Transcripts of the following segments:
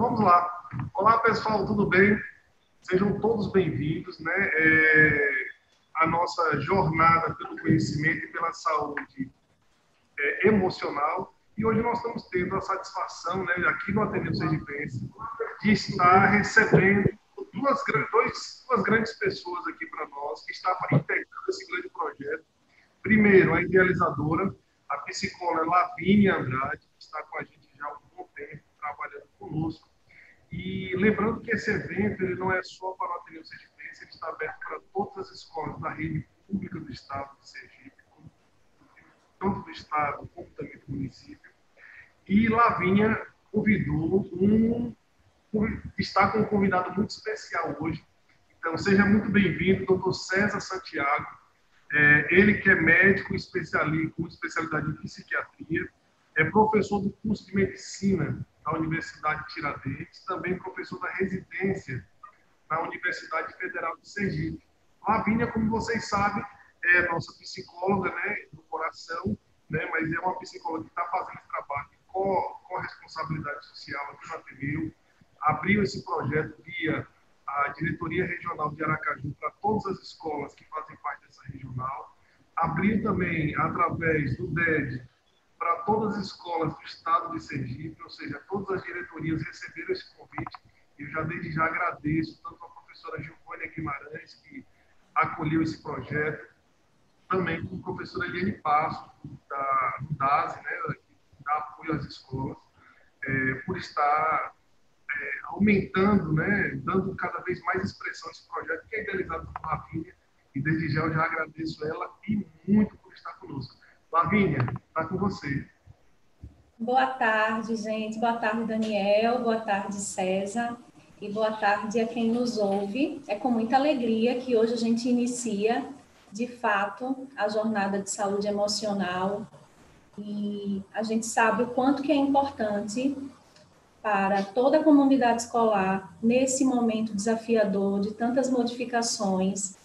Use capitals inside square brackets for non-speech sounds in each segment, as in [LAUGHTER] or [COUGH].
Vamos lá. Olá pessoal, tudo bem? Sejam todos bem-vindos, né? É, a nossa jornada pelo conhecimento e pela saúde é, emocional. E hoje nós estamos tendo a satisfação, né, aqui no Ateneu Sergipense, de estar recebendo duas, dois, duas grandes pessoas aqui para nós, que estão integrando esse grande projeto. Primeiro, a idealizadora, a psicóloga Lavínia Andrade, que está com a gente já há um bom tempo, trabalhando conosco. E lembrando que esse evento ele não é só para o Ateneu Sergipense, ele está aberto para todas as escolas da rede pública do Estado de Sergipe, tanto do Estado como também do município. E Lavínia convidou um, está com um convidado muito especial hoje. Então, seja muito bem-vindo, doutor César Santiago. É, ele que é médico especialista, com especialidade em psiquiatria, é professor do curso de medicina da Universidade de Tiradentes, também professor da residência na Universidade Federal de Sergipe. Lavínia, como vocês sabem, é nossa psicóloga né, do coração, né, mas é uma psicóloga que está fazendo esse trabalho com, com responsabilidade social aqui no Ateneu, abriu esse projeto via a Diretoria Regional de Aracaju para todas as escolas que fazem parte dessa regional, abriu também através do DED para todas as escolas do estado de Sergipe, ou seja, todas as diretorias receberam esse convite. Eu já desde já agradeço tanto a professora Giovânia Guimarães, que acolheu esse projeto, também com a professora Eliane Passo, da, DASE, né, que dá apoio às escolas, é, por estar é, aumentando, né, dando cada vez mais expressão a esse projeto que é idealizado por Lavínia. E desde já eu já agradeço ela e muito por estar conosco. Lavínia, está com você. Boa tarde, gente. Boa tarde, Daniel. Boa tarde, César. E boa tarde a quem nos ouve. É com muita alegria que hoje a gente inicia, de fato, a jornada de saúde emocional. E a gente sabe o quanto que é importante para toda a comunidade escolar nesse momento desafiador de tantas modificações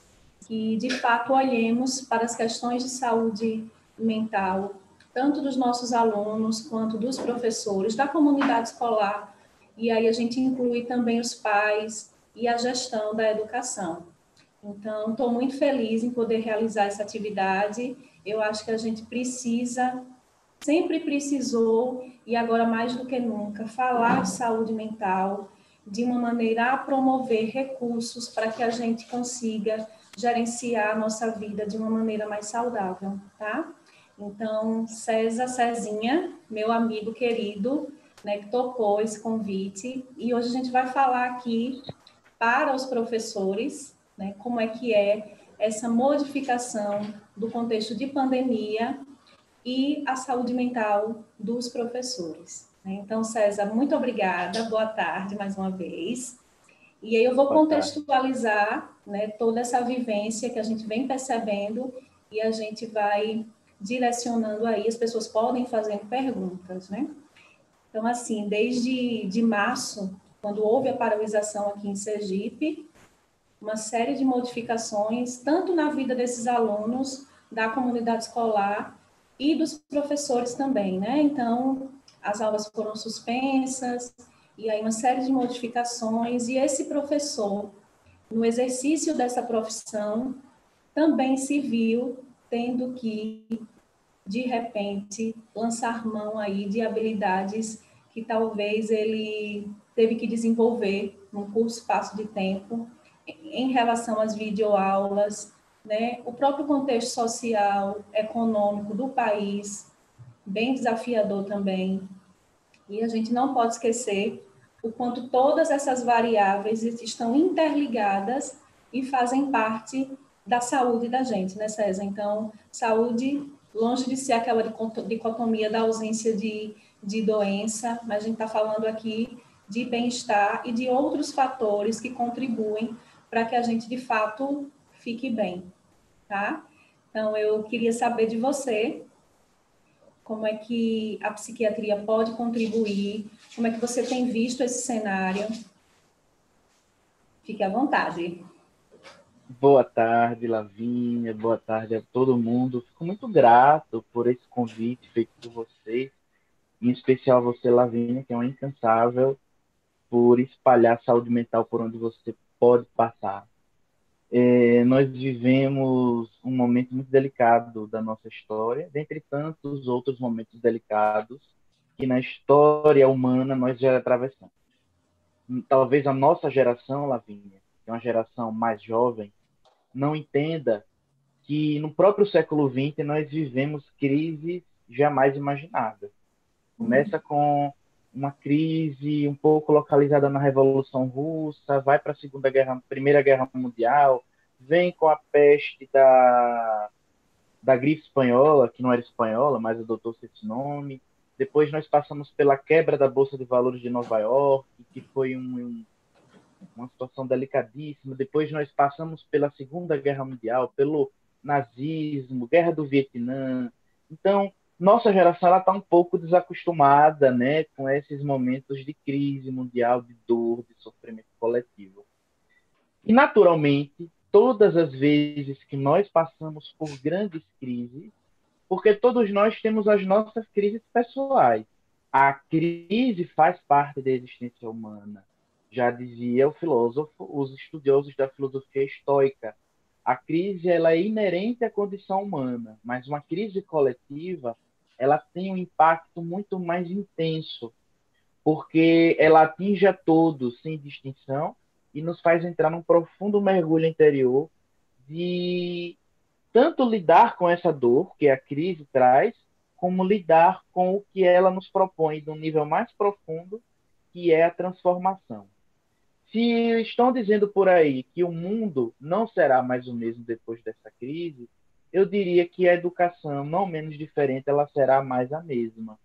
que de fato olhemos para as questões de saúde mental, tanto dos nossos alunos quanto dos professores, da comunidade escolar, e aí a gente inclui também os pais e a gestão da educação. Então, estou muito feliz em poder realizar essa atividade. Eu acho que a gente precisa, sempre precisou, e agora mais do que nunca, falar de saúde mental de uma maneira a promover recursos para que a gente consiga gerenciar a nossa vida de uma maneira mais saudável, tá? Então, César Cezinha, meu amigo querido, né, que topou esse convite, e hoje a gente vai falar aqui para os professores, né, como é que é essa modificação do contexto de pandemia e a saúde mental dos professores. Né? Então, César, muito obrigada, boa tarde mais uma vez. E aí eu vou contextualizar né, toda essa vivência que a gente vem percebendo e a gente vai direcionando aí, as pessoas podem fazer perguntas, né? Então, assim, desde de março, quando houve a paralisação aqui em Sergipe, uma série de modificações, tanto na vida desses alunos, da comunidade escolar e dos professores também, né? Então, as aulas foram suspensas, e aí uma série de modificações, e esse professor, no exercício dessa profissão, também se viu tendo que, de repente, lançar mão aí de habilidades que talvez ele teve que desenvolver num curto espaço de tempo em relação às videoaulas, né? O próprio contexto social, econômico do país, bem desafiador também. E a gente não pode esquecer o quanto todas essas variáveis estão interligadas e fazem parte da saúde da gente, né, César? Então, saúde, longe de ser aquela dicotomia da ausência de, de doença, mas a gente está falando aqui de bem-estar e de outros fatores que contribuem para que a gente, de fato, fique bem, tá? Então, eu queria saber de você como é que a psiquiatria pode contribuir, como é que você tem visto esse cenário. Fique à vontade. Boa tarde, Lavínia. Boa tarde a todo mundo. Fico muito grato por esse convite feito por você, em especial você, Lavínia, que é uma incansável por espalhar saúde mental por onde você pode passar. É, nós vivemos um momento muito delicado da nossa história, dentre tantos outros momentos delicados que na história humana nós já atravessamos. Talvez a nossa geração, Lavínia, que é uma geração mais jovem, não entenda que no próprio século XX nós vivemos crises jamais imaginadas. Começa com uma crise um pouco localizada na Revolução Russa, vai para a Segunda Guerra, Primeira Guerra Mundial, vem com a peste da, da gripe espanhola, que não era espanhola, mas adotou esse nome. Depois nós passamos pela quebra da Bolsa de Valores de Nova York, que foi um, um, uma situação delicadíssima. Depois nós passamos pela Segunda Guerra Mundial, pelo nazismo, Guerra do Vietnã. Então, nossa geração está um pouco desacostumada né, com esses momentos de crise mundial, de dor, de sofrimento coletivo. E, naturalmente, todas as vezes que nós passamos por grandes crises, porque todos nós temos as nossas crises pessoais. A crise faz parte da existência humana. Já dizia o filósofo, os estudiosos da filosofia estoica. A crise ela é inerente à condição humana, mas uma crise coletiva ela tem um impacto muito mais intenso, porque ela atinge a todos sem distinção e nos faz entrar num profundo mergulho interior de tanto lidar com essa dor que a crise traz, como lidar com o que ela nos propõe de um nível mais profundo, que é a transformação. Se estão dizendo por aí que o mundo não será mais o mesmo depois dessa crise, eu diria que a educação, não menos diferente, ela será mais a mesma.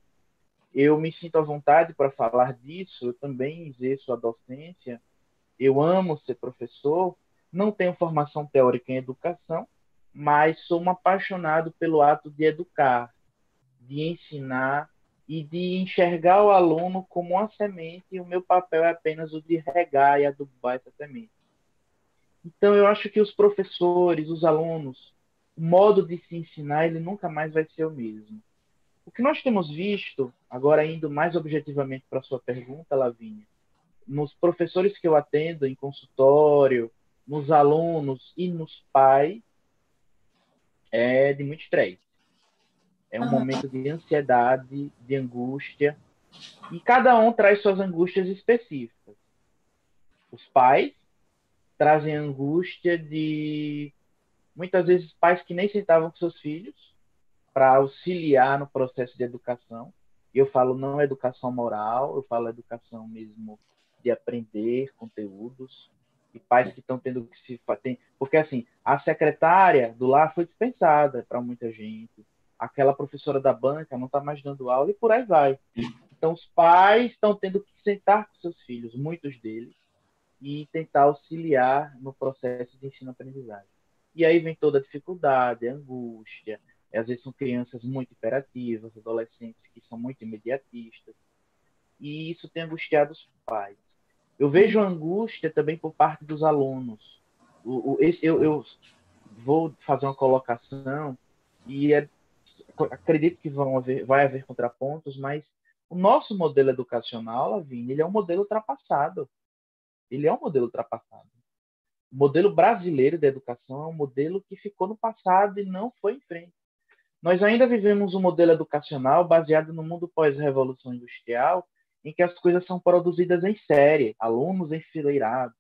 Eu me sinto à vontade para falar disso, eu também exerço a docência, eu amo ser professor, não tenho formação teórica em educação, mas sou um apaixonado pelo ato de educar, de ensinar e de enxergar o aluno como uma semente e o meu papel é apenas o de regar e adubar essa semente. Então eu acho que os professores, os alunos, o modo de se ensinar ele nunca mais vai ser o mesmo. O que nós temos visto, agora indo mais objetivamente para a sua pergunta, Lavínia, nos professores que eu atendo em consultório, nos alunos e nos pais, é de muito estresse. É um uhum. momento de ansiedade, de angústia, e cada um traz suas angústias específicas. Os pais trazem angústia de muitas vezes pais que nem sentavam com seus filhos para auxiliar no processo de educação. E eu falo não educação moral, eu falo educação mesmo de aprender conteúdos e pais que estão tendo que se tem, porque assim a secretária do lar foi dispensada para muita gente, aquela professora da banca não está mais dando aula e por aí vai. Então os pais estão tendo que sentar com seus filhos, muitos deles, e tentar auxiliar no processo de ensino-aprendizagem. E aí vem toda a dificuldade, a angústia. Às vezes são crianças muito imperativas, adolescentes que são muito imediatistas. E isso tem angustiado os pais. Eu vejo angústia também por parte dos alunos. O, eu, eu, vou fazer uma colocação e é, acredito que vão haver, vai haver contrapontos, mas o nosso modelo educacional, Lavínia, ele é um modelo ultrapassado. Ele é um modelo ultrapassado. O modelo brasileiro de educação é um modelo que ficou no passado e não foi em frente. Nós ainda vivemos um modelo educacional baseado no mundo pós-revolução industrial, em que as coisas são produzidas em série, alunos enfileirados,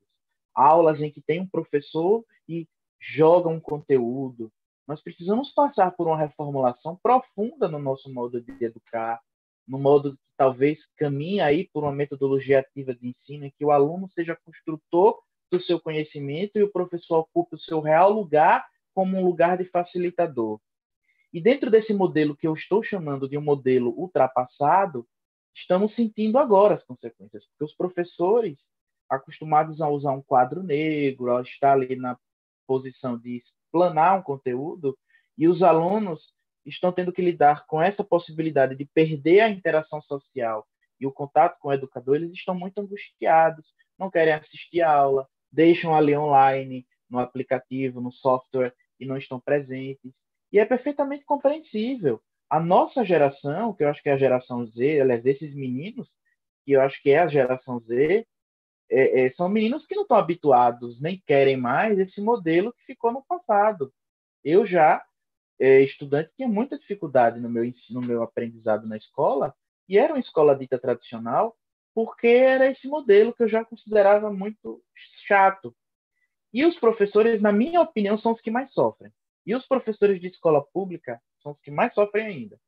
aulas em que tem um professor e joga um conteúdo. Nós precisamos passar por uma reformulação profunda no nosso modo de educar, no modo que talvez caminhe aí por uma metodologia ativa de ensino em que o aluno seja construtor do seu conhecimento e o professor ocupe o seu real lugar como um lugar de facilitador. E dentro desse modelo que eu estou chamando de um modelo ultrapassado, estamos sentindo agora as consequências, porque os professores, acostumados a usar um quadro negro, a estar ali na posição de explanar um conteúdo, e os alunos estão tendo que lidar com essa possibilidade de perder a interação social e o contato com o educador, eles estão muito angustiados, não querem assistir a aula, deixam ali online, no aplicativo, no software e não estão presentes. E é perfeitamente compreensível. A nossa geração, que eu acho que é a geração Z, aliás, desses meninos, que eu acho que é a geração Z, é, é, são meninos que não estão habituados, nem querem mais esse modelo que ficou no passado. Eu já, é, estudante, tinha muita dificuldade no meu, no meu aprendizado na escola, e era uma escola dita tradicional, porque era esse modelo que eu já considerava muito chato. E os professores, na minha opinião, são os que mais sofrem. E os professores de escola pública são os que mais sofrem ainda.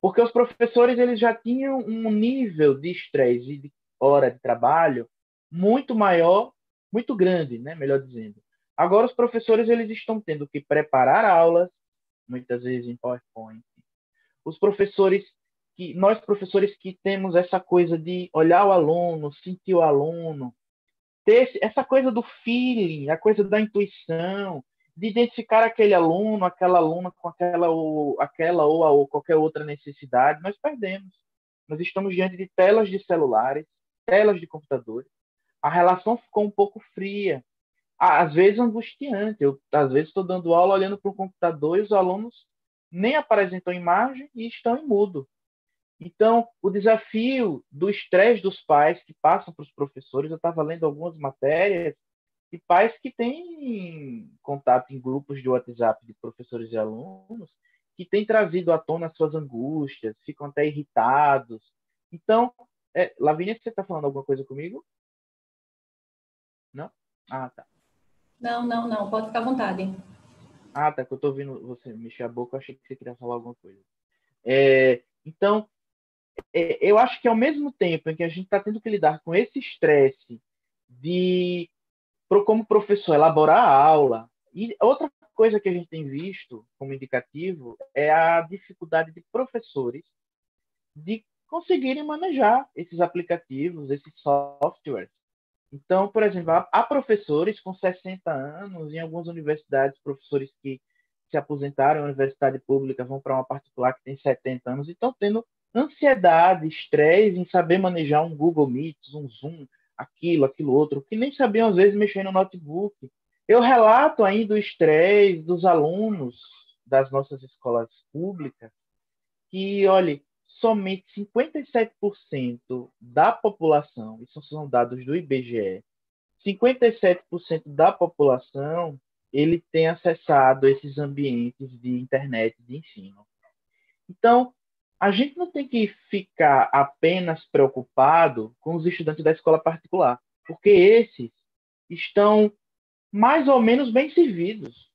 Porque os professores eles já tinham um nível de estresse e de hora de trabalho muito maior, muito grande, né, melhor dizendo. Agora os professores eles estão tendo que preparar aulas, muitas vezes em PowerPoint. Os professores que nós professores que temos essa coisa de olhar o aluno, sentir o aluno, ter essa coisa do feeling, a coisa da intuição, de identificar aquele aluno, aquela aluna com aquela ou aquela ou, ou qualquer outra necessidade, nós perdemos. Nós estamos diante de telas de celulares, telas de computadores. A relação ficou um pouco fria, às vezes angustiante. Eu às vezes estou dando aula olhando para o computador e os alunos nem apresentam imagem e estão em mudo. Então, o desafio do estresse dos pais que passam para os professores, eu estava lendo algumas matérias de pais que têm contato em grupos de WhatsApp de professores e alunos, que têm trazido à tona suas angústias, ficam até irritados. Então, é, Lavínia, você está falando alguma coisa comigo? Não? Ah, tá. Não, não, não. Pode ficar à vontade. Ah, tá. Que eu estou ouvindo você mexer a boca, eu achei que você queria falar alguma coisa. É, então, é, eu acho que ao mesmo tempo em que a gente está tendo que lidar com esse estresse de, como professor, elaborar a aula, e outra coisa que a gente tem visto como indicativo é a dificuldade de professores de conseguirem manejar esses aplicativos, esses softwares. Então, por exemplo, há professores com 60 anos, em algumas universidades, professores que se aposentaram em universidade pública vão para uma particular que tem 70 anos e estão tendo ansiedade, estresse em saber manejar um Google Meet, um Zoom, aquilo, aquilo outro, que nem sabiam às vezes mexer no notebook. Eu relato ainda o estresse dos alunos das nossas escolas públicas, que, olha, somente 57% da população, isso são dados do IBGE, 57% da população ele tem acessado esses ambientes de internet de ensino. Então, a gente não tem que ficar apenas preocupado com os estudantes da escola particular, porque esses estão mais ou menos bem servidos.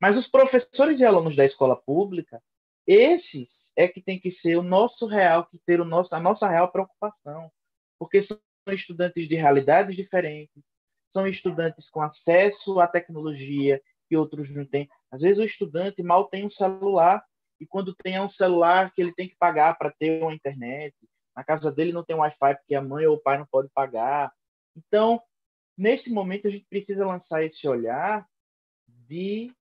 Mas os professores e alunos da escola pública, esses é que tem que ser o nosso real, que ter o nosso, a nossa real preocupação, porque são estudantes de realidades diferentes, são estudantes com acesso à tecnologia que outros não têm. Às vezes o estudante mal tem um celular e quando tem um celular que ele tem que pagar para ter uma internet, na casa dele não tem Wi-Fi porque a mãe ou o pai não pode pagar. Então, nesse momento a gente precisa lançar esse olhar de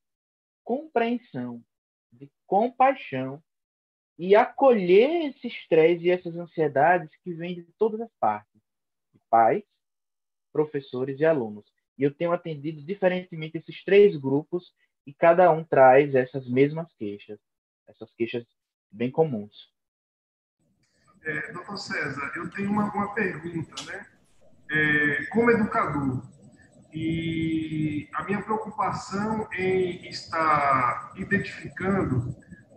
compreensão, de compaixão e acolher esse estresse e essas ansiedades que vêm de todas as partes, de pais, professores e alunos. E eu tenho atendido diferentemente esses três grupos e cada um traz essas mesmas queixas essas queixas bem comuns. É, doutor César, eu tenho uma, uma pergunta, né? É, como educador, e a minha preocupação em estar identificando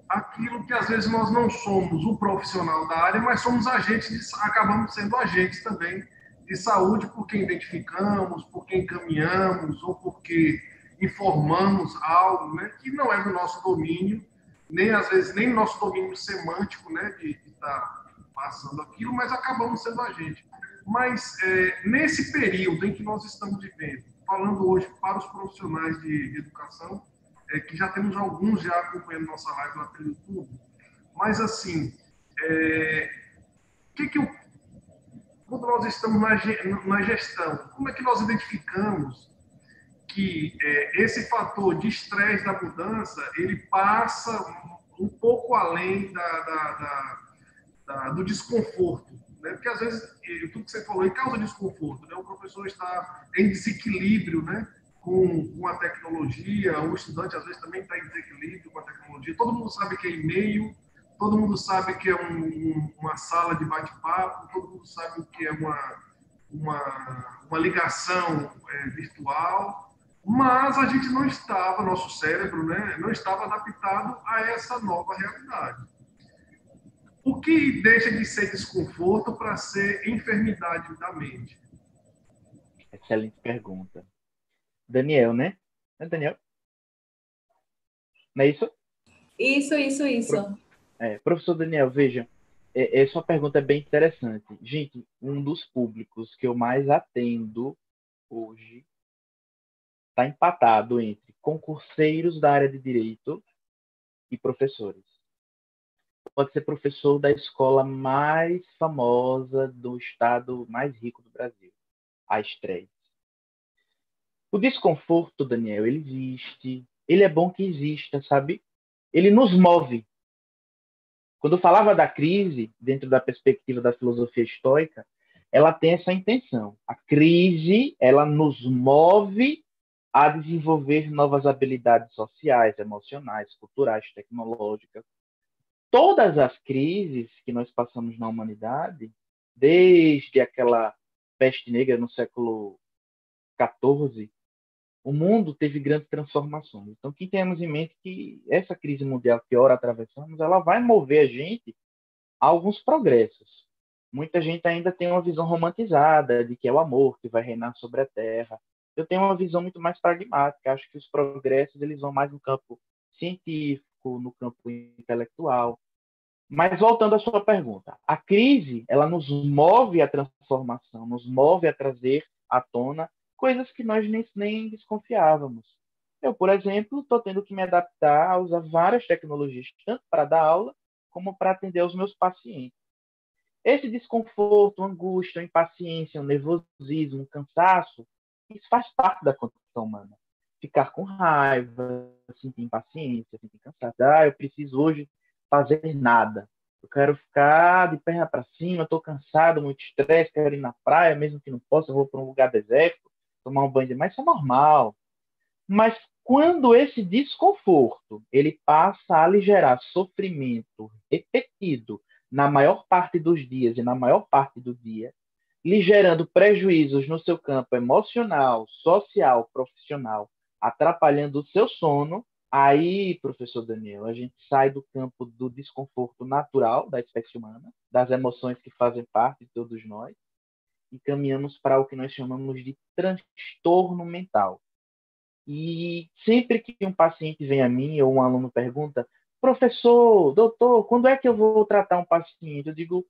aquilo que às vezes nós não somos o profissional da área, mas somos agentes, de, acabamos sendo agentes também de saúde por quem identificamos, por quem encaminhamos ou porque informamos algo né, que não é do nosso domínio nem às vezes nem nosso domínio semântico, né, de estar tá passando aquilo, mas acabamos sendo a gente. Mas é, nesse período em que nós estamos vivendo, falando hoje para os profissionais de educação, é, que já temos alguns já acompanhando nossa live lá pelo YouTube, mas assim, é, que que eu, quando nós estamos na, na gestão, como é que nós identificamos que é, esse fator de estresse da mudança ele passa um pouco além da, da, da, da do desconforto, né? Porque às vezes tudo que você falou causa desconforto, né? O professor está em desequilíbrio, né? Com, com a tecnologia, o estudante às vezes também está em desequilíbrio com a tecnologia. Todo mundo sabe que é e-mail, todo mundo sabe que é um, uma sala de bate-papo, todo mundo sabe que é uma uma, uma ligação é, virtual, mas a gente não estava, nosso cérebro, né, não estava adaptado a essa nova realidade. O que deixa de ser desconforto para ser enfermidade da mente? Excelente pergunta. Daniel, né? É Daniel? Não é isso? Isso, isso, isso. É, professor Daniel, veja, é, essa pergunta é bem interessante. Gente, um dos públicos que eu mais atendo hoje está empatado entre concurseiros da área de direito e professores. Pode ser professor da escola mais famosa do estado mais rico do Brasil, a Estreia. O desconforto, Daniel, ele existe. Ele é bom que exista, sabe? Ele nos move. Quando eu falava da crise, dentro da perspectiva da filosofia estoica, ela tem essa intenção. A crise, ela nos move a desenvolver novas habilidades sociais, emocionais, culturais, tecnológicas. Todas as crises que nós passamos na humanidade, desde aquela peste negra no século XIV, o mundo teve grandes transformações. Então, que tenhamos em mente que essa crise mundial que ora atravessamos, ela vai mover a gente a alguns progressos. Muita gente ainda tem uma visão romantizada de que é o amor que vai reinar sobre a Terra, eu tenho uma visão muito mais pragmática. Acho que os progressos eles vão mais no campo científico, no campo intelectual. Mas voltando à sua pergunta, a crise ela nos move à transformação, nos move a trazer à tona coisas que nós nem, nem desconfiávamos. Eu, por exemplo, estou tendo que me adaptar a usar várias tecnologias, tanto para dar aula como para atender os meus pacientes. Esse desconforto, angústia, impaciência, nervosismo, cansaço, isso faz parte da condição humana. Ficar com raiva, sentir impaciência, sentir cansaço. Ah, eu preciso hoje fazer nada. Eu quero ficar de perna para cima, estou cansado, muito estresse, quero ir na praia, mesmo que não possa, vou para um lugar deserto, tomar um banho de mar, isso é normal. Mas quando esse desconforto ele passa a lhe gerar sofrimento repetido na maior parte dos dias e na maior parte do dia, lhe gerando prejuízos no seu campo emocional, social, profissional, atrapalhando o seu sono, aí, professor Daniel, a gente sai do campo do desconforto natural da espécie humana, das emoções que fazem parte de todos nós, e caminhamos para o que nós chamamos de transtorno mental. E sempre que um paciente vem a mim ou um aluno pergunta, professor, doutor, quando é que eu vou tratar um paciente? Eu digo,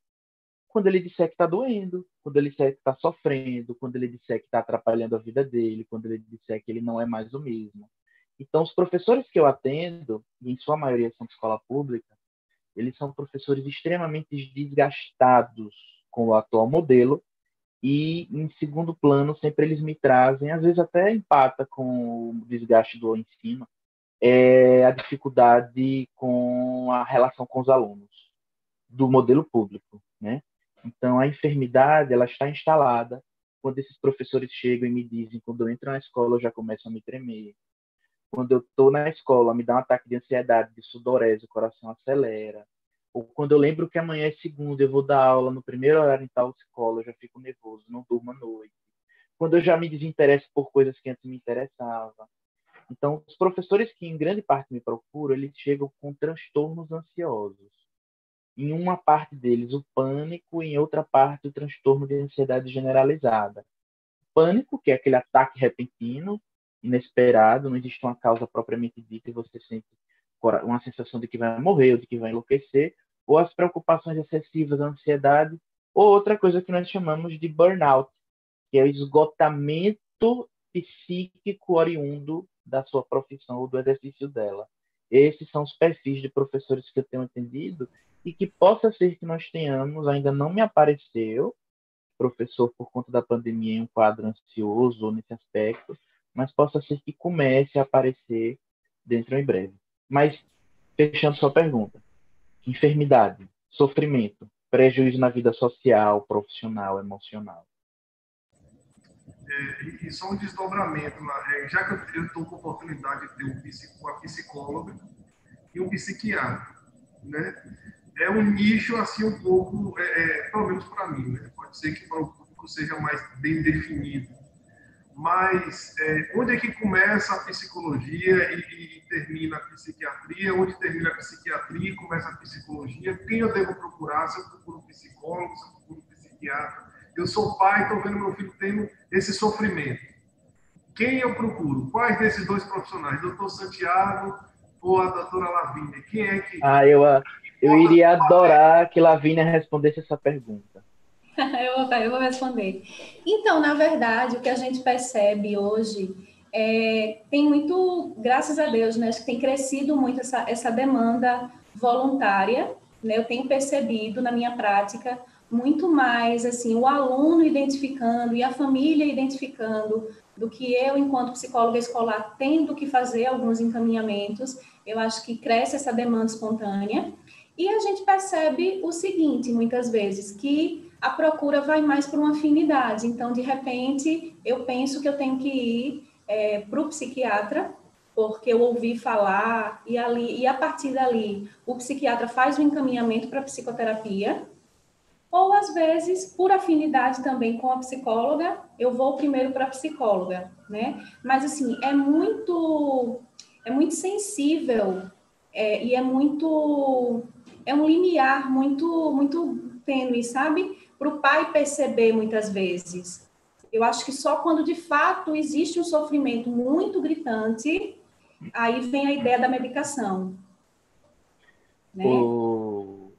quando ele disser que está doendo, quando ele disser que está sofrendo, quando ele disser que está atrapalhando a vida dele, quando ele disser que ele não é mais o mesmo. Então, os professores que eu atendo, e em sua maioria são de escola pública, eles são professores extremamente desgastados com o atual modelo e, em segundo plano, sempre eles me trazem, às vezes até empata com o desgaste do ensino, é a dificuldade com a relação com os alunos do modelo público, né? Então, a enfermidade ela está instalada quando esses professores chegam e me dizem, quando eu entro na escola, eu já começo a me tremer. Quando eu estou na escola, me dá um ataque de ansiedade, de sudorese, o coração acelera. Ou quando eu lembro que amanhã é segunda, eu vou dar aula no primeiro horário em tal escola, eu já fico nervoso, não durmo à noite. Quando eu já me desinteresso por coisas que antes me interessavam. Então, os professores que em grande parte me procuram, eles chegam com transtornos ansiosos em uma parte deles o pânico, em outra parte o transtorno de ansiedade generalizada. Pânico, que é aquele ataque repentino, inesperado, não existe uma causa propriamente dita e você sente uma sensação de que vai morrer ou de que vai enlouquecer, ou as preocupações excessivas, a ansiedade, ou outra coisa que nós chamamos de burnout, que é o esgotamento psíquico oriundo da sua profissão ou do exercício dela. Esses são os perfis de professores que eu tenho entendido e que possa ser que nós tenhamos, ainda não me apareceu, professor por conta da pandemia em um quadro ansioso nesse aspecto, mas possa ser que comece a aparecer dentro em breve. Mas, fechando sua pergunta, enfermidade, sofrimento, prejuízo na vida social, profissional, emocional. É, e só um desdobramento, é, já que eu estou com a oportunidade de ter um, uma psicóloga e um psiquiatra, né? é um nicho assim um pouco, é, é, pelo menos para mim, né? pode ser que para o público seja mais bem definido. Mas é, onde é que começa a psicologia e, e, termina a psiquiatria? Onde termina a psiquiatria e começa a psicologia? Quem eu devo procurar? Se eu procuro psicólogo, se eu procuro psiquiatra? Eu sou pai, estou vendo meu filho tendo esse sofrimento. Quem eu procuro? Quais desses dois profissionais? Doutor Santiago ou a doutora Lavínia? Quem é que. Ah, eu, eu iria adorar que Lavínia respondesse essa pergunta. [LAUGHS] eu, vou, eu vou responder. Então, na verdade, o que a gente percebe hoje é, tem muito, graças a Deus, né, acho que tem crescido muito essa, essa demanda voluntária. Né, eu tenho percebido na minha prática muito mais assim o aluno identificando e a família identificando do que eu, enquanto psicóloga escolar, tendo que fazer alguns encaminhamentos. Eu acho que cresce essa demanda espontânea. E a gente percebe o seguinte, muitas vezes, que a procura vai mais para uma afinidade. Então, de repente, eu penso que eu tenho que ir é, para o psiquiatra, porque eu ouvi falar, e, ali, e a partir dali, o psiquiatra faz o encaminhamento para psicoterapia, ou às vezes, por afinidade também com a psicóloga, eu vou primeiro para a psicóloga, né? Mas assim, é muito é muito sensível é, e é muito é um limiar muito muito tênue, sabe? Para o pai perceber muitas vezes. Eu acho que só quando de fato existe um sofrimento muito gritante, aí vem a ideia da medicação. Né? O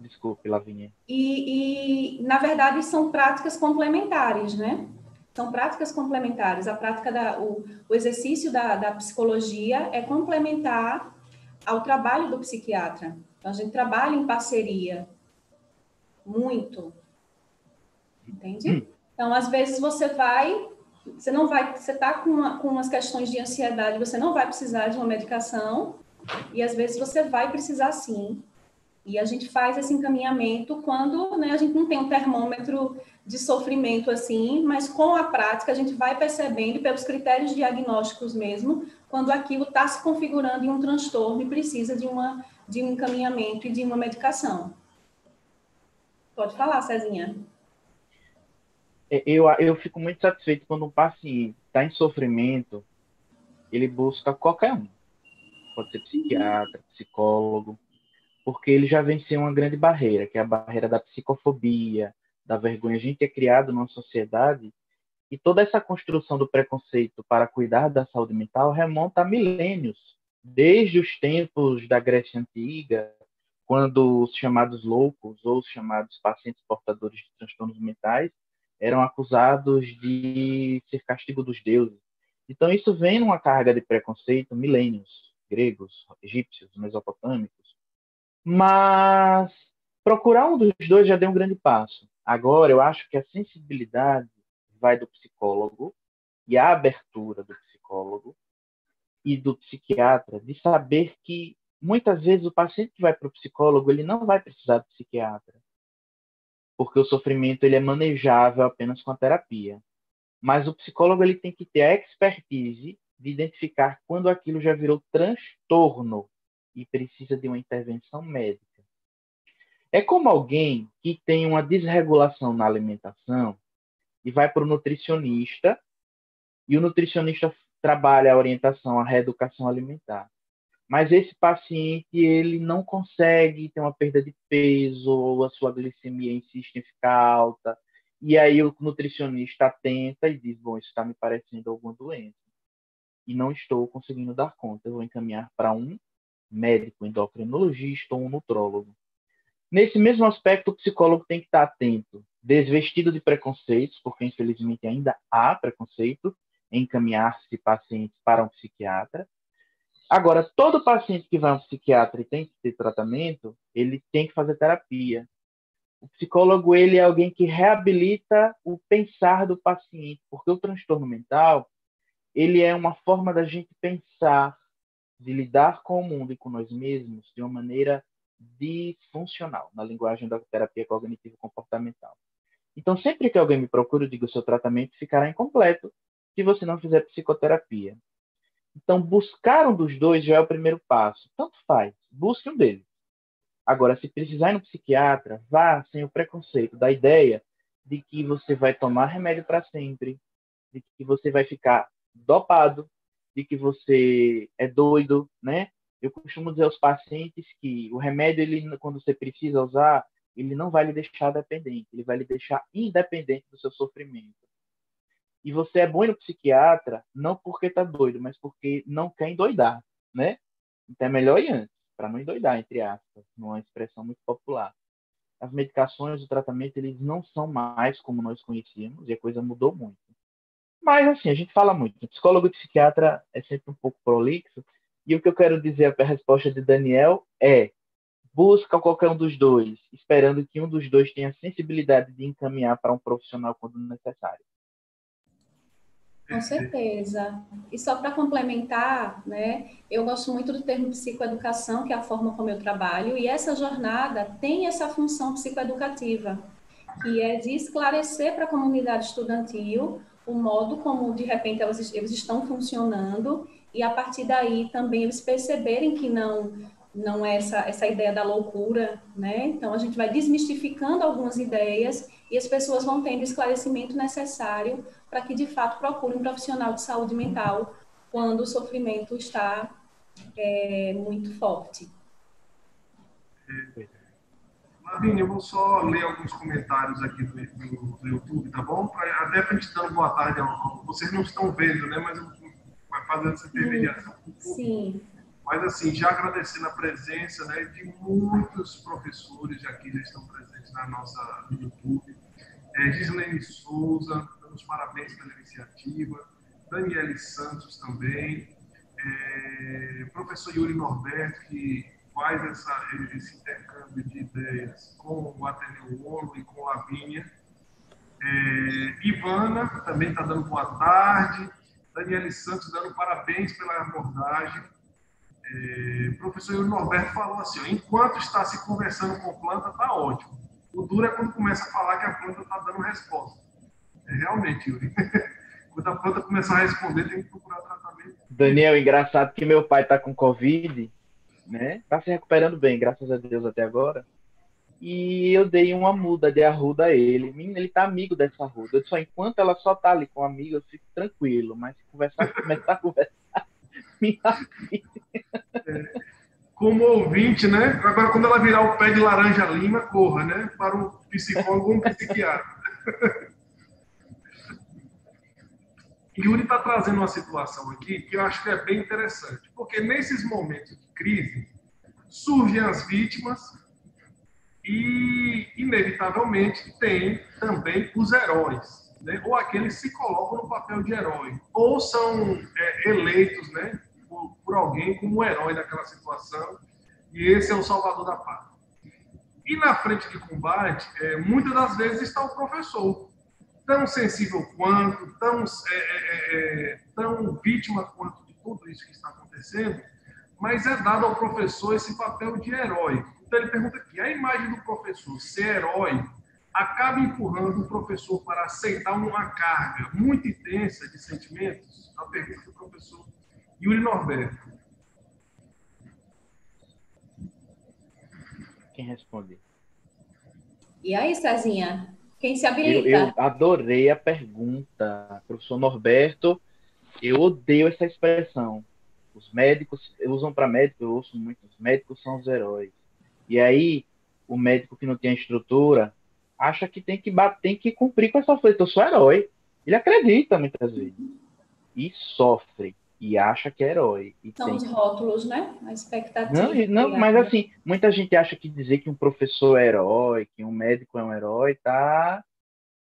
Desculpe, Lavinha. E, e, na verdade, são práticas complementares, né? São práticas complementares. A prática da, o, o exercício da, da psicologia é complementar ao trabalho do psiquiatra. Então, a gente trabalha em parceria muito. Entende? Hum. Então, às vezes você vai, você não vai, você está com, uma, com umas questões de ansiedade, você não vai precisar de uma medicação, e às vezes você vai precisar sim. E a gente faz esse encaminhamento quando né, a gente não tem um termômetro de sofrimento assim, mas com a prática a gente vai percebendo, pelos critérios diagnósticos mesmo, quando aquilo está se configurando em um transtorno e precisa de, uma, de um encaminhamento e de uma medicação. Pode falar, Cezinha. É, eu, eu fico muito satisfeito quando um paciente está em sofrimento, ele busca qualquer um. Pode ser psiquiatra, psicólogo, porque ele já venceu uma grande barreira, que é a barreira da psicofobia, da vergonha. A gente é criado numa sociedade e toda essa construção do preconceito para cuidar da saúde mental remonta a milênios, desde os tempos da Grécia Antiga, quando os chamados loucos ou os chamados pacientes portadores de transtornos mentais eram acusados de ser castigo dos deuses. Então isso vem numa carga de preconceito milênios, gregos, egípcios, mesopotâmicos, mas procurar um dos dois já deu um grande passo. Agora, eu acho que a sensibilidade vai do psicólogo e a abertura do psicólogo e do psiquiatra de saber que muitas vezes o paciente que vai para o psicólogo ele não vai precisar do psiquiatra porque o sofrimento ele é manejável apenas com a terapia mas o psicólogo ele tem que ter a expertise de identificar quando aquilo já virou transtorno e precisa de uma intervenção médica. É como alguém que tem uma desregulação na alimentação e vai para o nutricionista e o nutricionista trabalha a orientação, a reeducação alimentar. Mas esse paciente ele não consegue ter uma perda de peso ou a sua glicemia insiste em ficar alta. E aí o nutricionista tenta e diz, bom, isso está me parecendo alguma doença. E não estou conseguindo dar conta. Eu vou encaminhar para um médico, endocrinologista ou um nutrólogo. Nesse mesmo aspecto, o psicólogo tem que estar atento, desvestido de preconceitos, porque infelizmente ainda há preconceito encaminhar-se pacientes para um psiquiatra. Agora, todo paciente que vai a um psiquiatra e tem que ter tratamento, ele tem que fazer terapia. O psicólogo ele é alguém que reabilita o pensar do paciente, porque o transtorno mental ele é uma forma da gente pensar de lidar com o mundo e com nós mesmos de uma maneira disfuncional, na linguagem da terapia cognitivo comportamental. Então, sempre que alguém me procura, eu digo: seu tratamento ficará incompleto se você não fizer psicoterapia. Então, buscar um dos dois já é o primeiro passo. Tanto faz, busque um deles. Agora, se precisar ir no psiquiatra, vá sem o preconceito da ideia de que você vai tomar remédio para sempre, de que você vai ficar dopado, de que você é doido, né? Eu costumo dizer aos pacientes que o remédio, ele, quando você precisa usar, ele não vai lhe deixar dependente, ele vai lhe deixar independente do seu sofrimento. E você é bom no psiquiatra não porque está doido, mas porque não quer endoidar, né? Então é melhor ir antes, para não endoidar, entre aspas, numa expressão muito popular. As medicações, o tratamento, eles não são mais como nós conhecíamos e a coisa mudou muito. Mas, assim, a gente fala muito. Psicólogo e psiquiatra é sempre um pouco prolixo. E o que eu quero dizer, a resposta de Daniel é busca qualquer um dos dois, esperando que um dos dois tenha sensibilidade de encaminhar para um profissional quando necessário. Com certeza. E só para complementar, né, eu gosto muito do termo psicoeducação, que é a forma como eu trabalho, e essa jornada tem essa função psicoeducativa, que é de esclarecer para a comunidade estudantil o modo como, de repente, eles, eles estão funcionando, e a partir daí também eles perceberem que não não é essa, essa ideia da loucura, né? Então, a gente vai desmistificando algumas ideias e as pessoas vão tendo o esclarecimento necessário para que, de fato, procurem um profissional de saúde mental quando o sofrimento está é, muito forte. Lavínia, eu vou só ler alguns comentários aqui do, do, do YouTube, tá bom? Pra, até para a gente dar boa tarde. Vocês não estão vendo, né? Mas vai fazendo essa intermediação. Sim. Mas, assim, já agradecendo a presença né, de muitos professores aqui já estão presentes na nossa, no YouTube. É, Gislaine Souza, dando os parabéns pela iniciativa. Daniele Santos também. É, professor Yuri Norberto, que faz essa, esse intercâmbio de ideias com o Ateneu Olo e com a Vinha. É, Ivana também está dando boa tarde. Daniele Santos dando parabéns pela abordagem. É, o professor Norberto falou assim: ó, enquanto está se conversando com a planta, está ótimo. O duro é quando começa a falar que a planta está dando resposta. É realmente, Yuri. [LAUGHS] quando a planta começar a responder, tem que procurar tratamento. Daniel, engraçado que meu pai está com Covid, né? Está se recuperando bem, graças a Deus até agora. E eu dei uma muda de arruda a ele. Ele tá amigo dessa arruda. Eu disse, enquanto ela só tá ali com um amigo, eu fico tranquilo. Mas se conversar, [LAUGHS] começar a conversar, minha. [LAUGHS] É, como ouvinte, né? Agora, quando ela virar o pé de laranja lima, corra, né? Para o psicólogo ou um psiquiatra. [LAUGHS] Yuri está trazendo uma situação aqui que eu acho que é bem interessante, porque nesses momentos de crise surgem as vítimas e, inevitavelmente, tem também os heróis, né? ou aqueles que se colocam no papel de herói, ou são é, eleitos né, por, alguém como o herói daquela situação, e esse é o salvador da pátria. E na frente de combate, é, muitas das vezes está o professor, tão sensível quanto, tão, é, é, é, é, tão vítima quanto de tudo isso que está acontecendo, mas é dado ao professor esse papel de herói. Então ele pergunta aqui: a imagem do professor ser herói acaba empurrando o professor para aceitar uma carga muito intensa de sentimentos? A pergunta do professor Yuri Norberto. Quem responde? E aí, Cezinha? Quem se habilita? Eu, eu adorei a pergunta, professor Norberto. Eu odeio essa expressão. Os médicos usam para médico, eu ouço muito, os médicos são os heróis. E aí, o médico que não tem a estrutura acha que tem que bater, tem que cumprir com essa coisa. Eu sou herói. Ele acredita muitas vezes. E sofre. E acha que é herói. São tem... os rótulos, né? A expectativa. Não, não mas assim, muita gente acha que dizer que um professor é herói, que um médico é um herói, tá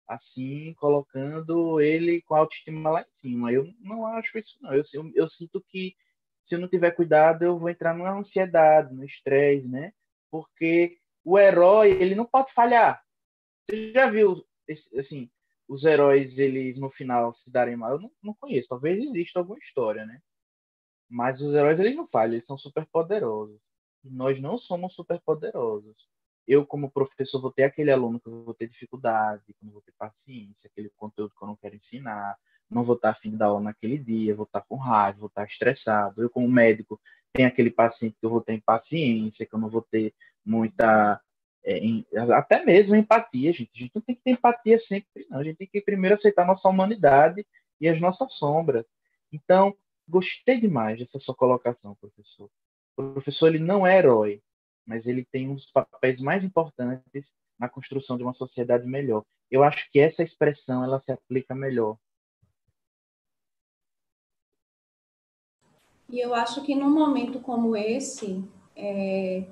assim, colocando ele com a autoestima lá em cima. Eu não acho isso, não. Eu, eu, eu sinto que se eu não tiver cuidado, eu vou entrar numa ansiedade, no estresse, né? Porque o herói, ele não pode falhar. Você já viu, assim, os heróis, eles no final se darem mal? Eu não, não conheço. Talvez exista alguma história, né? Mas os heróis, eles não falham, eles são super poderosos. E nós não somos super poderosos. Eu, como professor, vou ter aquele aluno que eu vou ter dificuldade, que eu não vou ter paciência, aquele conteúdo que eu não quero ensinar, não vou estar afim dar aula naquele dia, vou estar com raiva, vou estar estressado. Eu, como médico, tenho aquele paciente que eu vou ter impaciência, que eu não vou ter muita é, em, até mesmo empatia, gente. A gente não tem que ter empatia sempre, não. A gente tem que primeiro aceitar nossa humanidade e as nossas sombras. Então, gostei demais dessa sua colocação, professor. O professor ele não é herói, mas ele tem um dos papéis mais importantes na construção de uma sociedade melhor. Eu acho que essa expressão ela se aplica melhor. E eu acho que num momento como esse, é,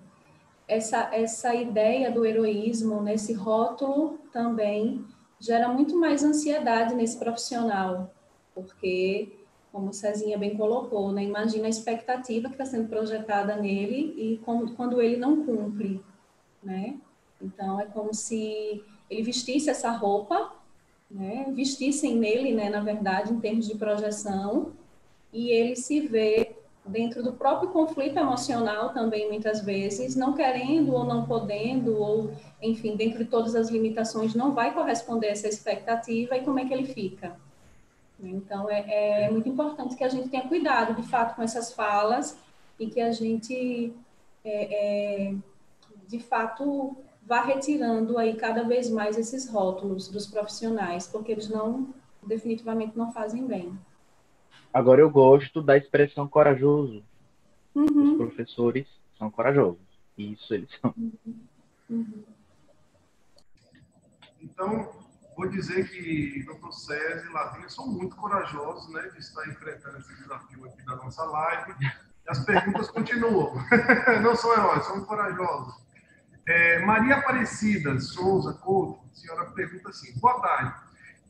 essa, essa ideia do heroísmo, nesse rótulo também gera muito mais ansiedade nesse profissional, porque, como Cezinha bem colocou, né, imagina a expectativa que está sendo projetada nele e como, quando ele não cumpre, né? Então, é como se ele vestisse essa roupa, né, vestissem nele, né, na verdade, em termos de projeção, e ele se vê dentro do próprio conflito emocional também, muitas vezes, não querendo ou não podendo, ou, enfim, dentro de todas as limitações, não vai corresponder a essa expectativa, e como é que ele fica? Então, é, é muito importante que a gente tenha cuidado, de fato, com essas falas, e que a gente, é, é, de fato, vá retirando aí cada vez mais esses rótulos dos profissionais, porque eles não, definitivamente, não fazem bem. Agora eu gosto da expressão corajoso. Uhum. Os professores são corajosos. Isso eles são. Uhum. Então, vou dizer que doutor César e Lavinha são muito corajosos, né, de estar enfrentando esse desafio aqui da nossa live. E as perguntas continuam. [LAUGHS] Não são heróis, são corajosos. É, Maria Aparecida Souza Couto, a senhora pergunta assim: boa tarde.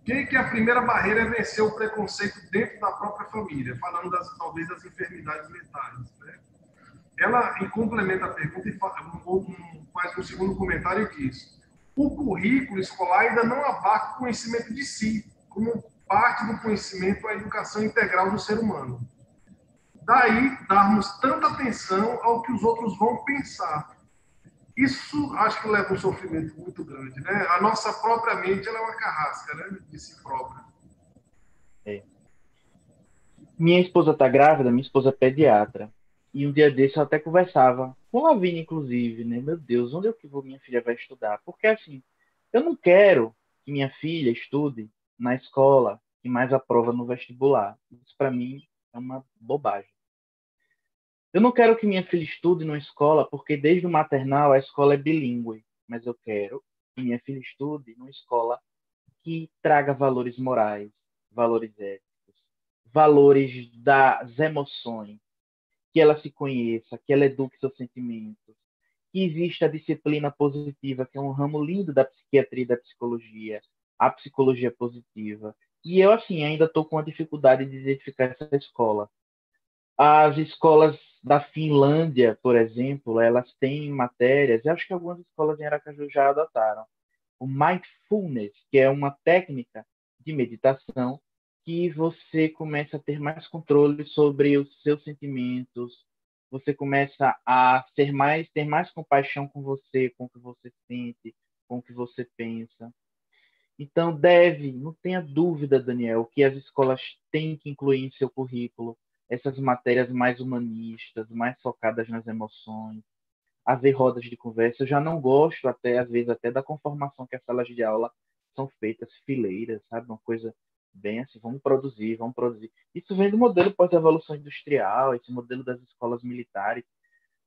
Quem que a primeira barreira é vencer o preconceito dentro da própria família, falando das, talvez das enfermidades mentais. Né? Ela complementa a pergunta e faz um, um segundo comentário e diz: o currículo escolar ainda não abarca o conhecimento de si, como parte do conhecimento à educação integral do ser humano. Daí darmos tanta atenção ao que os outros vão pensar, isso acho que leva um sofrimento muito grande, né? A nossa própria mente ela é uma carrasca, né? De si própria. É. Minha esposa está grávida, minha esposa é pediatra. E um dia desse eu até conversava com a Lavínia, inclusive, né? Meu Deus, onde é que vou, minha filha vai estudar? Porque assim, eu não quero que minha filha estude na escola que mais aprova no vestibular. Isso para mim é uma bobagem. Eu não quero que minha filha estude numa escola, porque desde o maternal a escola é bilíngue, mas eu quero que minha filha estude numa escola que traga valores morais, valores éticos, valores das emoções, que ela se conheça, que ela eduque seus sentimentos, que exista a disciplina positiva, que é um ramo lindo da psiquiatria e da psicologia, a psicologia positiva. E eu, assim, ainda estou com a dificuldade de identificar essa escola. As escolas da Finlândia, por exemplo, elas têm matérias, eu acho que algumas escolas em Aracaju já adotaram, o mindfulness, que é uma técnica de meditação que você começa a ter mais controle sobre os seus sentimentos, você começa a ser mais, ter mais compaixão com você, com o que você sente, com o que você pensa. Então, deve, não tenha dúvida, Daniel, que as escolas têm que incluir em seu currículo essas matérias mais humanistas, mais focadas nas emoções, haver rodas de conversa. Eu já não gosto, até às vezes, até da conformação que as salas de aula são feitas, fileiras, sabe? Uma coisa bem assim, vamos produzir, vamos produzir. Isso vem do modelo pós-evolução industrial, esse modelo das escolas militares.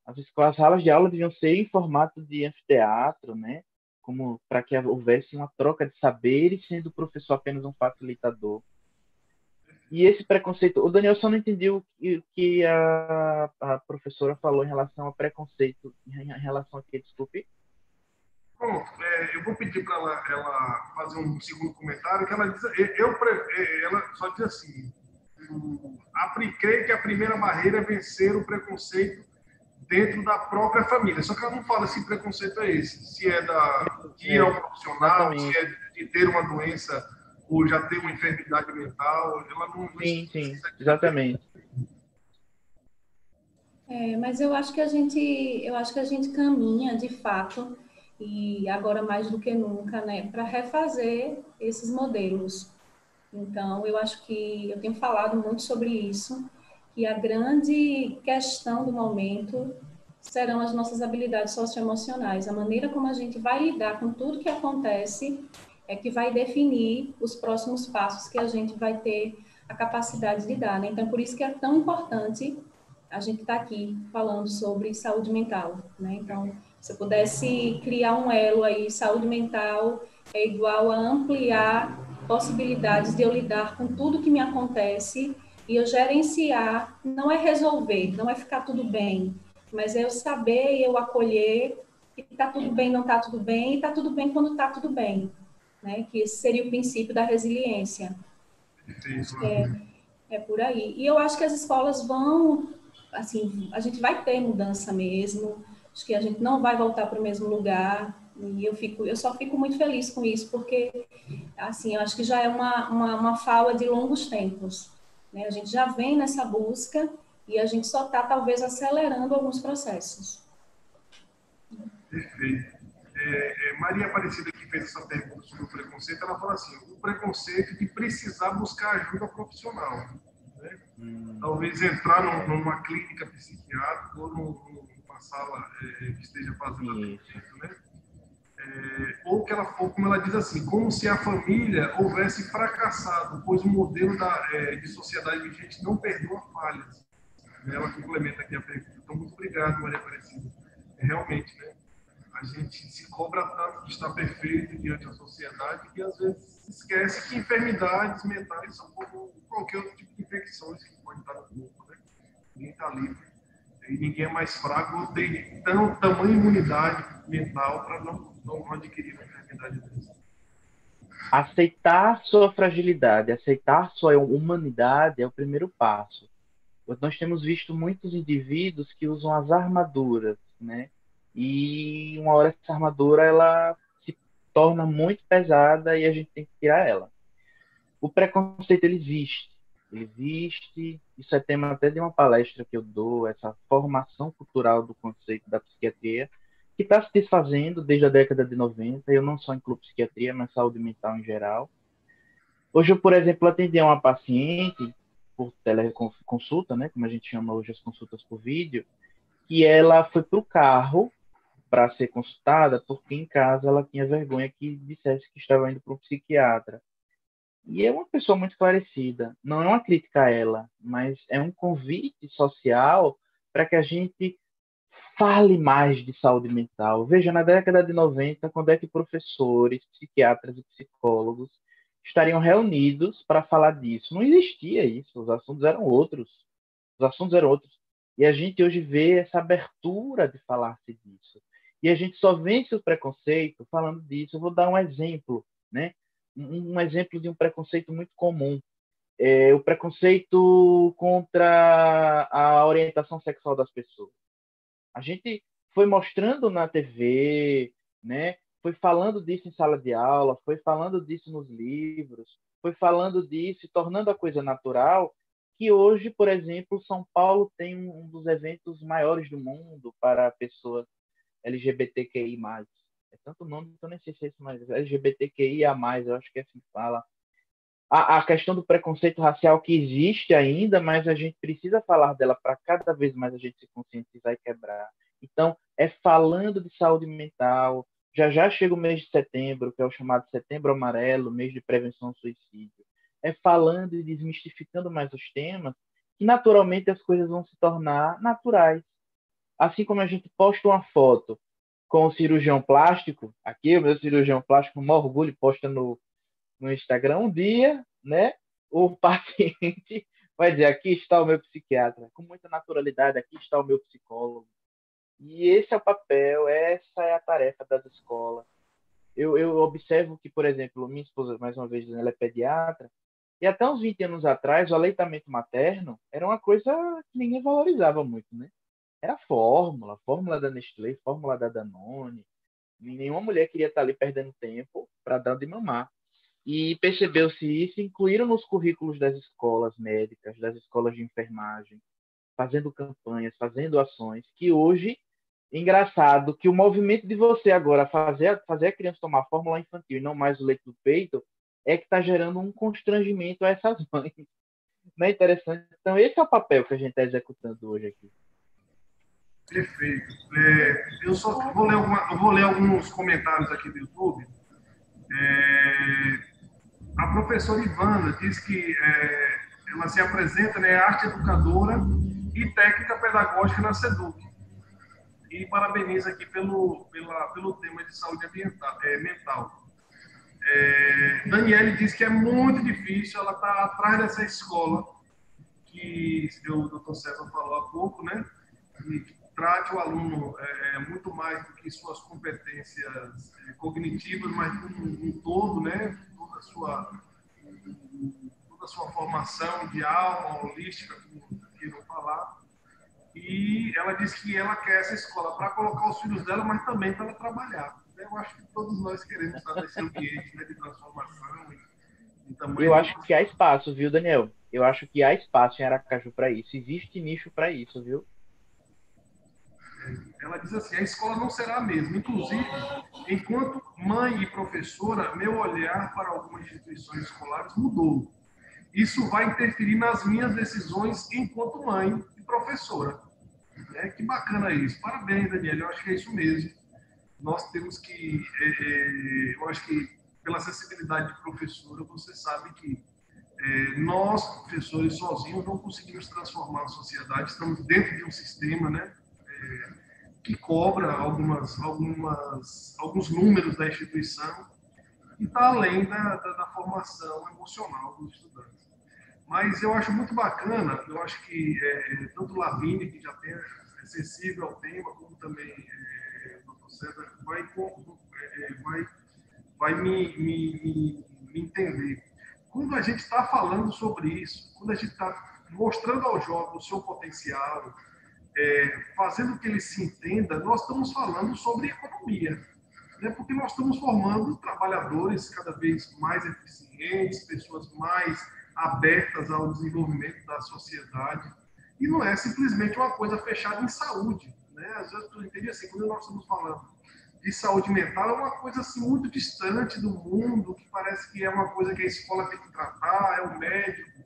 As escolas, as salas de aula deviam ser em formato de anfiteatro, né? Como para que houvesse uma troca de saberes, sendo o professor apenas um facilitador. E esse preconceito, o Daniel só não entendeu o que a, a professora falou em relação ao preconceito, em relação a que, desculpe. Bom, é, eu vou pedir para ela, ela, fazer um segundo comentário, que ela diz, eu, ela só diz assim, apliquei que a primeira barreira é vencer o preconceito dentro da própria família. Só que ela não fala se preconceito é esse, se é da que é, um profissional, se é de ter uma doença ou já tem uma enfermidade mental, ela não. Sim, sim, exatamente. É, mas eu acho que a gente, eu acho que a gente caminha de fato e agora mais do que nunca, né, para refazer esses modelos. Então, eu acho que eu tenho falado muito sobre isso, que a grande questão do momento serão as nossas habilidades socioemocionais. A maneira como a gente vai lidar com tudo que acontece é que vai definir os próximos passos que a gente vai ter a capacidade de dar. Né? Então, por isso que é tão importante a gente estar tá aqui falando sobre saúde mental. Né? Então, se eu pudesse criar um elo aí, saúde mental é igual a ampliar possibilidades de eu lidar com tudo que me acontece e eu gerenciar, não é resolver, não é ficar tudo bem, mas é eu saber e eu acolher que está tudo bem, não está tudo bem, e está tudo bem quando está tudo bem, né? Que esse seria o princípio da resiliência. É, é por aí. E eu acho que as escolas vão, assim, a gente vai ter mudança mesmo. Acho que a gente não vai voltar para o mesmo lugar. E eu fico, eu só fico muito feliz com isso, porque, assim, eu acho que já é uma, uma, uma fala de longos tempos. Né? A gente já vem nessa busca e a gente só está, talvez, acelerando alguns processos. Perfeito. É, Maria Aparecida, que fez essa pergunta sobre o preconceito, ela fala assim: o preconceito de precisar buscar ajuda profissional. Né? Hum. Talvez entrar numa clínica psiquiátrica ou numa sala é, que esteja fazendo atendimento, né? É, ou que ela for, como ela diz assim, como se a família houvesse fracassado, pois o modelo da, é, de sociedade vigente não perdoa falhas. Ela complementa aqui a pergunta. Então, muito obrigado, Maria Aparecida. É, realmente, né? A gente se cobra tanto de estar perfeito diante da sociedade que às vezes esquece que enfermidades mentais são como qualquer outro tipo de infecções que pode estar no corpo, né? Ninguém está livre e ninguém é mais fraco ou tem tão, tamanha imunidade mental para não, não adquirir uma enfermidade dessa. Aceitar sua fragilidade, aceitar sua humanidade é o primeiro passo. Nós temos visto muitos indivíduos que usam as armaduras, né? E uma hora essa armadura ela se torna muito pesada e a gente tem que tirar ela. O preconceito ele existe, existe, isso é tema até de uma palestra que eu dou, essa formação cultural do conceito da psiquiatria, que está se desfazendo desde a década de 90, eu não só incluo psiquiatria, mas saúde mental em geral. Hoje eu, por exemplo, atendi uma paciente por teleconsulta, né, como a gente chama hoje as consultas por vídeo, que ela foi para o carro para ser consultada porque em casa ela tinha vergonha que dissesse que estava indo para um psiquiatra. E é uma pessoa muito esclarecida. Não é uma crítica a ela, mas é um convite social para que a gente fale mais de saúde mental. Veja, na década de 90, quando é que professores, psiquiatras e psicólogos estariam reunidos para falar disso? Não existia isso, os assuntos eram outros. Os assuntos eram outros. E a gente hoje vê essa abertura de falar-se disso. E a gente só vence o preconceito falando disso. Eu vou dar um exemplo, né? um exemplo de um preconceito muito comum. É o preconceito contra a orientação sexual das pessoas. A gente foi mostrando na TV, né? Foi falando disso em sala de aula, foi falando disso nos livros, foi falando disso tornando a coisa natural. Que hoje, por exemplo, São Paulo tem um dos eventos maiores do mundo para pessoas LGBTQI+. É tanto nome que eu nem sei se é isso, mas LGBTQIA+, eu acho que é assim que fala. A, a questão do preconceito racial que existe ainda, mas a gente precisa falar dela para cada vez mais a gente se conscientizar e quebrar. Então, é falando de saúde mental. Já já chega o mês de setembro, que é o chamado Setembro Amarelo, mês de prevenção ao suicídio. É falando e desmistificando mais os temas que naturalmente as coisas vão se tornar naturais. Assim como a gente posta uma foto com o cirurgião plástico, aqui o meu cirurgião plástico, com orgulho, posta no, no Instagram um dia, né? O [LAUGHS] paciente vai dizer: aqui está o meu psiquiatra, com muita naturalidade, aqui está o meu psicólogo. E esse é o papel, essa é a tarefa das escolas. Eu, eu observo que, por exemplo, minha esposa, mais uma vez, ela é pediatra, e até uns 20 anos atrás, o aleitamento materno era uma coisa que ninguém valorizava muito, né? Era fórmula, fórmula da Nestlé, fórmula da Danone. Nenhuma mulher queria estar ali perdendo tempo para dar de mamar. E percebeu-se isso, incluíram nos currículos das escolas médicas, das escolas de enfermagem, fazendo campanhas, fazendo ações, que hoje, engraçado, que o movimento de você agora fazer, fazer a criança tomar fórmula infantil e não mais o leite do peito, é que está gerando um constrangimento a essas [LAUGHS] mães. Não é interessante? Então, esse é o papel que a gente está executando hoje aqui. Perfeito. É, eu só vou ler, alguma, vou ler alguns comentários aqui do YouTube. É, a professora Ivana diz que é, ela se apresenta, né, arte educadora e técnica pedagógica na SEDUC. E parabeniza aqui pelo, pela, pelo tema de saúde ambiental, é, mental. É, Daniele diz que é muito difícil, ela está atrás dessa escola que o doutor César falou há pouco, né? Que trate o aluno é, é, muito mais do que suas competências é, cognitivas, mas um, um todo, né? Toda a sua toda a sua formação de alma holística, como queiram falar. E ela disse que ela quer essa escola para colocar os filhos dela, mas também para trabalhar. Eu acho que todos nós queremos estar nesse ambiente né, de transformação. E, e Eu acho que há espaço, viu, Daniel? Eu acho que há espaço em Aracaju para isso. Existe nicho para isso, viu? Ela diz assim: a escola não será a mesma. Inclusive, enquanto mãe e professora, meu olhar para algumas instituições escolares mudou. Isso vai interferir nas minhas decisões enquanto mãe e professora. É, que bacana isso. Parabéns, Daniela. Eu acho que é isso mesmo. Nós temos que. É, é, eu acho que, pela acessibilidade de professora, você sabe que é, nós, professores, sozinhos, não conseguimos transformar a sociedade. Estamos dentro de um sistema, né? É, que cobra algumas, algumas, alguns números da instituição e está além da, da, da, formação emocional dos estudantes. Mas eu acho muito bacana, eu acho que é, tanto o Lavigne, que já tem, é sensível ao tema, como também é, o Dr. César, vai, é, vai, vai me, me, me, me entender. Quando a gente está falando sobre isso, quando a gente está mostrando ao jovem o seu potencial, é, fazendo que ele se entenda, nós estamos falando sobre economia. Né? Porque nós estamos formando trabalhadores cada vez mais eficientes, pessoas mais abertas ao desenvolvimento da sociedade. E não é simplesmente uma coisa fechada em saúde. Né? Às vezes tu entende assim, quando nós estamos falando de saúde mental, é uma coisa assim, muito distante do mundo, que parece que é uma coisa que a escola tem que tratar, é o médico.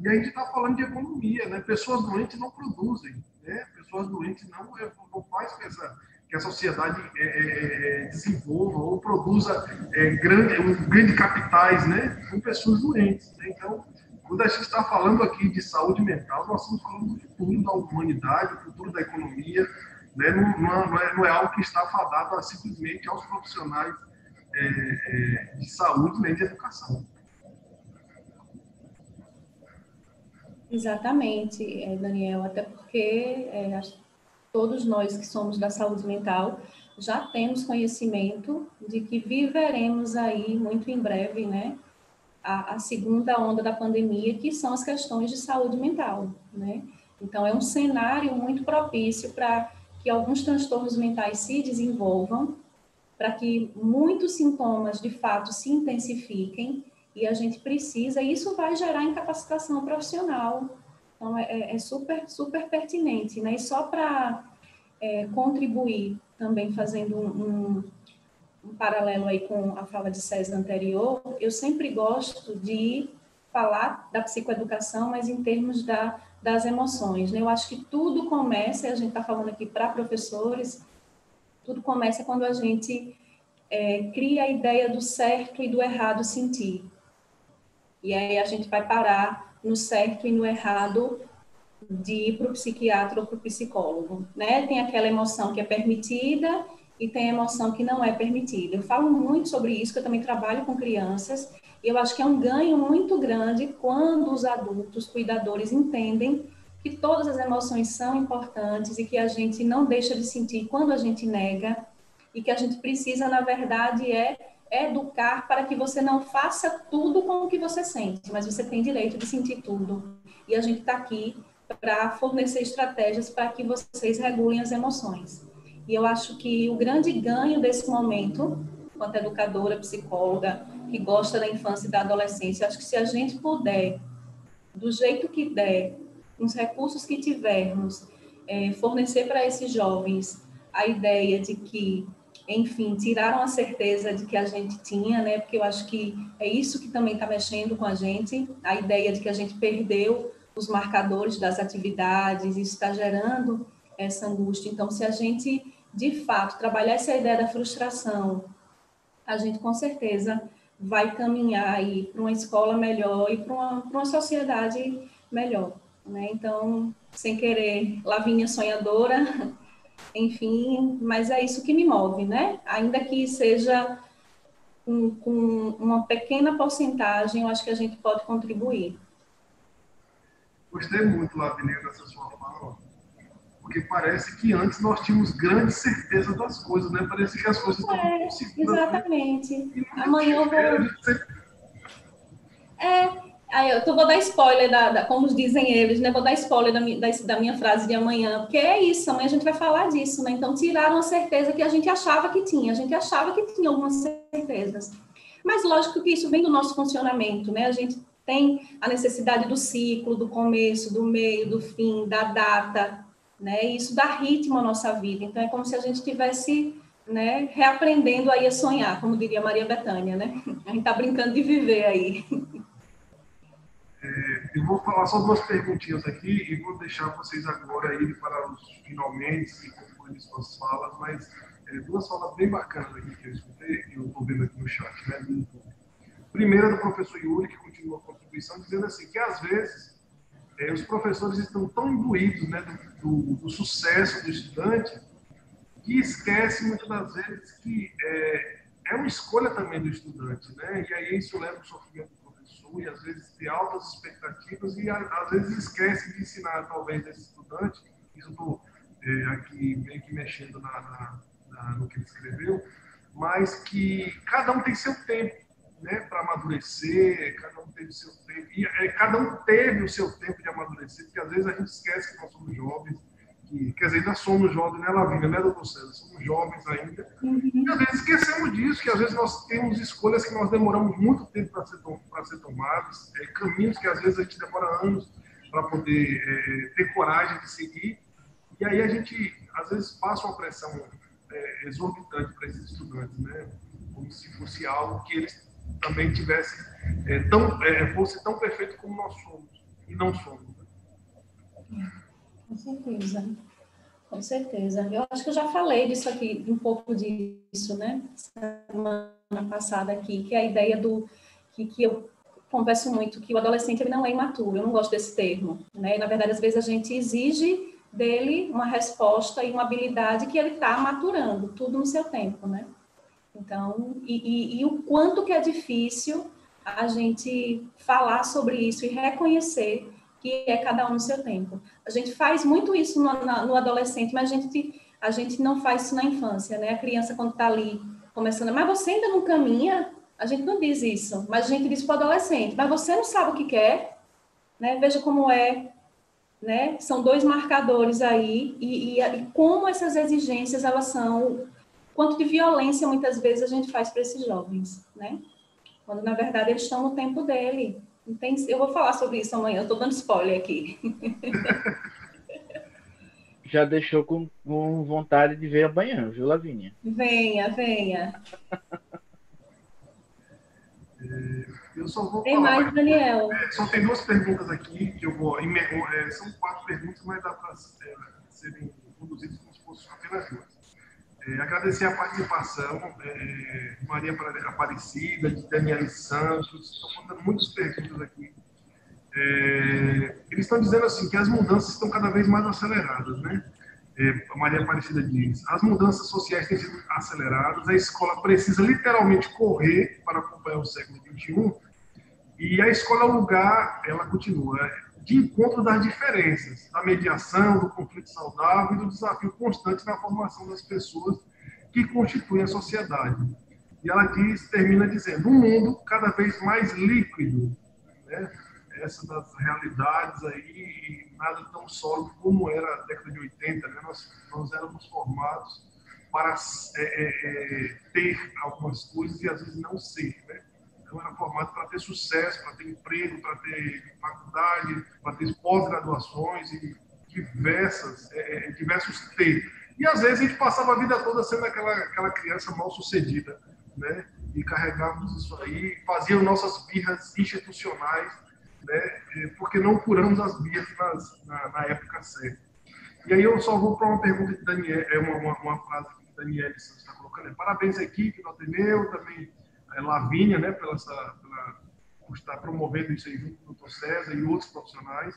E a gente está falando de economia, né? Pessoas doentes não produzem né? pessoas doentes não, não faz que, essa, que a sociedade é, é, é desenvolva ou produza é, grande, um, grande capitais né? com pessoas doentes. Né? Então, quando a gente está falando aqui de saúde mental, nós estamos falando do futuro da humanidade, do futuro da economia, né? não, não, é, não é algo que está fadado simplesmente aos profissionais é, é, de saúde nem de educação. Exatamente, eh, Daniel, até porque é, todos nós que somos da saúde mental já temos conhecimento de que viveremos aí muito em breve, né, a, a segunda onda da pandemia, que são as questões de saúde mental, né? Então é um cenário muito propício para que alguns transtornos mentais se desenvolvam, para que muitos sintomas de fato se intensifiquem e a gente precisa, e isso vai gerar incapacitação profissional. Então, é, é, é super, super pertinente, né? E só para é, contribuir também, fazendo um, um, um, paralelo aí com a fala de César anterior, eu sempre gosto de falar da psicoeducação, mas em termos da, das emoções, né? Eu acho que tudo começa, e a gente está falando aqui para professores, tudo começa quando a gente é, cria a ideia do certo e do errado sentir. E aí a gente vai parar no certo e no errado de ir para o psiquiatra ou para o psicólogo, né? Tem aquela emoção que é permitida e tem emoção que não é permitida. Eu falo muito sobre isso, que eu também trabalho com crianças, e eu acho que é um ganho muito grande quando os adultos, cuidadores, entendem que todas as emoções são importantes e que a gente não deixa de sentir quando a gente nega, e que a gente precisa, na verdade, é educar para que você não faça tudo com o que você sente, mas você tem direito de sentir tudo. E a gente está aqui para fornecer estratégias para que vocês regulem as emoções. E eu acho que o grande ganho desse momento, quanto educadora, psicóloga, que gosta da infância e da adolescência, acho que se a gente puder, do jeito que der, com os recursos que tivermos, é, fornecer para esses jovens a ideia de que enfim, tiraram a certeza de que a gente tinha, né? Porque eu acho que é isso que também está mexendo com a gente, a ideia de que a gente perdeu os marcadores das atividades, isso está gerando essa angústia. Então, se a gente, de fato, trabalhar essa ideia da frustração, a gente com certeza vai caminhar aí para uma escola melhor e para uma, uma sociedade melhor. Né? Então, sem querer, Lavínia sonhadora, [LAUGHS] enfim, mas é isso que me move, né? Ainda que seja com, com uma pequena porcentagem, eu acho que a gente pode contribuir. Gostei muito, Lavínia, dessa sua fala, porque parece que antes nós tínhamos grande certeza das coisas, né? Parece que as coisas estão é, seguras. Exatamente. Né? Amanhã eu vou... É, Eu tô, vou dar spoiler, da, da, como dizem eles, né? Vou dar spoiler da, da, da, minha frase de amanhã, porque é isso, amanhã a gente vai falar disso, né? Então, tiraram a certeza que a gente achava que tinha, a gente achava que tinha algumas certezas. Mas, lógico que isso vem do nosso funcionamento, né? A gente tem a necessidade do ciclo, do começo, do meio, do fim, da data, né? E isso dá ritmo à nossa vida. Então, é como se a gente tivesse né, reaprendendo aí a sonhar, como diria Maria Bethânia, né? [LAUGHS] A gente tá brincando de viver aí. [LAUGHS] Eu vou falar só duas perguntinhas aqui e vou deixar vocês agora ir para os finalmente e concluir suas falas, mas é, duas falas bem bacanas aqui que eu escutei e eu estou vendo aqui no chat, né, Primeira do professor Yuri, que continua a contribuição, dizendo assim, que às vezes é, os professores estão tão imbuídos né, do, do, do, sucesso do estudante que esquecem muitas das vezes que é, é uma escolha também do estudante, né? E aí isso leva ao sofrimento e às vezes tem altas expectativas e às vezes esquece de ensinar talvez esse estudante, isso estou é, aqui meio que mexendo na, na, na, no que ele escreveu, mas que cada um tem seu tempo né, para amadurecer, cada um teve seu tempo, e é, cada um teve o seu tempo de amadurecer, porque às vezes a gente esquece que nós somos jovens, que, quer dizer, ainda somos jovens, né, Lavínia, né, doutor César? Somos jovens ainda. Uhum. E às vezes esquecemos disso, que às vezes nós temos escolhas que nós demoramos muito tempo para ser, ser tomadas, é, caminhos que às vezes a gente demora anos para poder é, ter coragem de seguir. E aí a gente, às vezes, passa uma pressão é, exorbitante para esses estudantes, né? Como se fosse algo que eles também tivessem, é, tão, é, fosse tão perfeito como nós somos, e não somos. Né? Com certeza. Com certeza. Eu acho que eu já falei disso aqui, um pouco disso, né? Semana passada aqui, que é a ideia do que, que eu converso muito, que o adolescente ele não é imaturo, eu não gosto desse termo, né? Na verdade, às vezes a gente exige dele uma resposta e uma habilidade que ele está maturando, tudo no seu tempo, né? Então, e, e, e o quanto que é difícil a gente falar sobre isso e reconhecer que é cada um no seu tempo. A gente faz muito isso no, no adolescente, mas a gente, a gente não faz isso na infância, né? A criança, quando está ali começando, mas você ainda não caminha? A gente não diz isso, mas a gente diz para o adolescente, mas você não sabe o que quer, né? Veja como é, né? São dois marcadores aí, e, e, e como essas exigências, elas são, quanto de violência muitas vezes a gente faz para esses jovens, né? Quando, na verdade, eles estão no tempo dele, eu vou falar sobre isso amanhã, estou dando spoiler aqui. [LAUGHS] Já deixou com, com, vontade de ver amanhã, viu, Lavínia? Venha, venha. É, eu só vou tem falar, mais, Daniel. É, só tem duas perguntas aqui que eu vou. É, são quatro perguntas, mas dá para é, serem conduzidas como se fossem apenas duas. É, agradecer a participação é, de Maria Aparecida, de Daniela Santos, estão contando muitas perguntas aqui. É, eles estão dizendo assim que as mudanças estão cada vez mais aceleradas, né? É, Maria Aparecida diz: as mudanças sociais têm sido aceleradas, a escola precisa literalmente correr para acompanhar o século XXI, e a escola é o lugar, ela continua, de encontro das diferenças, da mediação, do conflito saudável e do desafio constante na formação das pessoas que constituem a sociedade. E ela diz, termina dizendo, um mundo cada vez mais líquido, né? essa das realidades aí, nada tão sólido como era a década de 80, né? nós, nós éramos formados para é, é, é, ter algumas coisas e às vezes não ser, né? Então, era formado para ter sucesso, para ter emprego, para ter faculdade, para ter pós-graduações e diversas, é, é diversos T. E às vezes a gente passava a vida toda sendo aquela, aquela criança mal sucedida, né? E carregávamos isso aí, fazíamos nossas birras institucionais, né? Porque não curamos as birras nas, na, na época certa. E aí eu só vou para uma pergunta de Daniel, é uma, uma, uma frase que Daniel está colocando. Parabéns à equipe do Ateneu, também Lavínia, né, pela, essa, pela, por estar promovendo isso aí junto com o Dr. César e outros profissionais.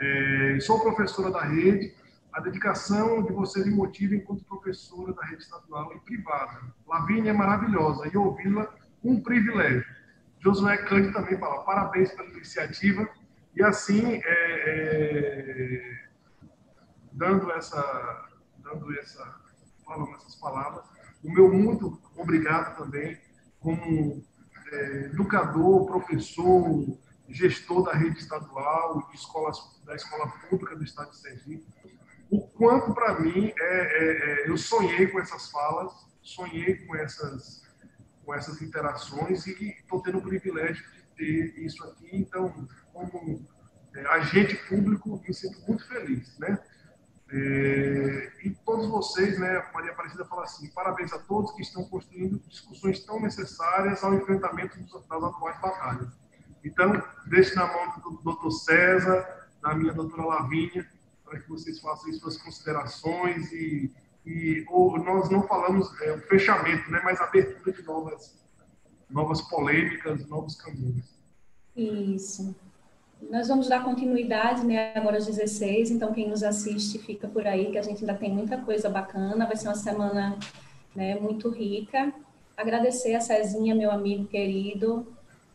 É, sou professora da rede. A dedicação de vocês me motiva enquanto professora da rede estadual e privada. Lavínia é maravilhosa e ouvi-la um privilégio. Josué Cândido também fala parabéns pela iniciativa e assim é, é, dando essa dando essa falando essas palavras o meu muito obrigado também como é, educador professor gestor da rede estadual de escolas da escola pública do estado de Sergipe o quanto para mim é, é, é, eu sonhei com essas falas sonhei com essas com essas interações e estou tendo o privilégio de ter isso aqui. Então, como é, agente público, me sinto muito feliz, né? É, e todos vocês, né, Maria Aparecida fala assim, parabéns a todos que estão construindo discussões tão necessárias ao enfrentamento das atuais batalhas. Então, deixe na mão do doutor César, da minha doutora Lavínia, para que vocês façam suas considerações e e ou, nós não falamos é, o fechamento, né, mas a abertura de novas, novas polêmicas, novos caminhos. Isso. Nós vamos dar continuidade, né, agora às 16, então quem nos assiste fica por aí, que a gente ainda tem muita coisa bacana, vai ser uma semana né, muito rica. Agradecer a Cezinha, meu amigo querido,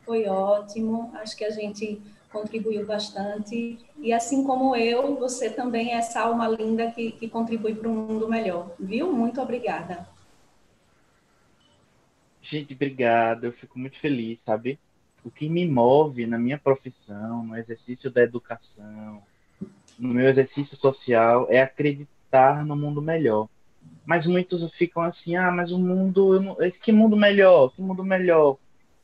foi ótimo, acho que a gente contribuiu bastante. E assim como eu, você também é essa alma linda que, que contribui para um mundo melhor. Viu? Muito obrigada. Gente, obrigado. Eu fico muito feliz, sabe? O que me move na minha profissão, no exercício da educação, no meu exercício social, é acreditar no mundo melhor. Mas muitos ficam assim, ah, mas o mundo, não... que mundo melhor, que mundo melhor.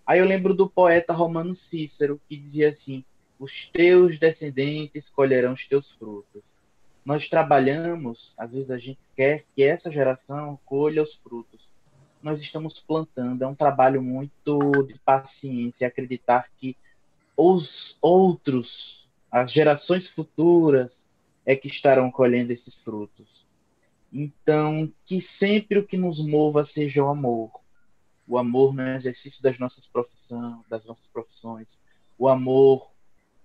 Aí eu lembro do poeta romano Cícero, que dizia assim: os teus descendentes colherão os teus frutos. Nós trabalhamos, às vezes a gente quer que essa geração colha os frutos. Nós estamos plantando, é um trabalho muito de paciência, acreditar que os outros, as gerações futuras, é que estarão colhendo esses frutos. Então, que sempre o que nos mova seja o amor. O amor no exercício das nossas profissões, das nossas profissões. O amor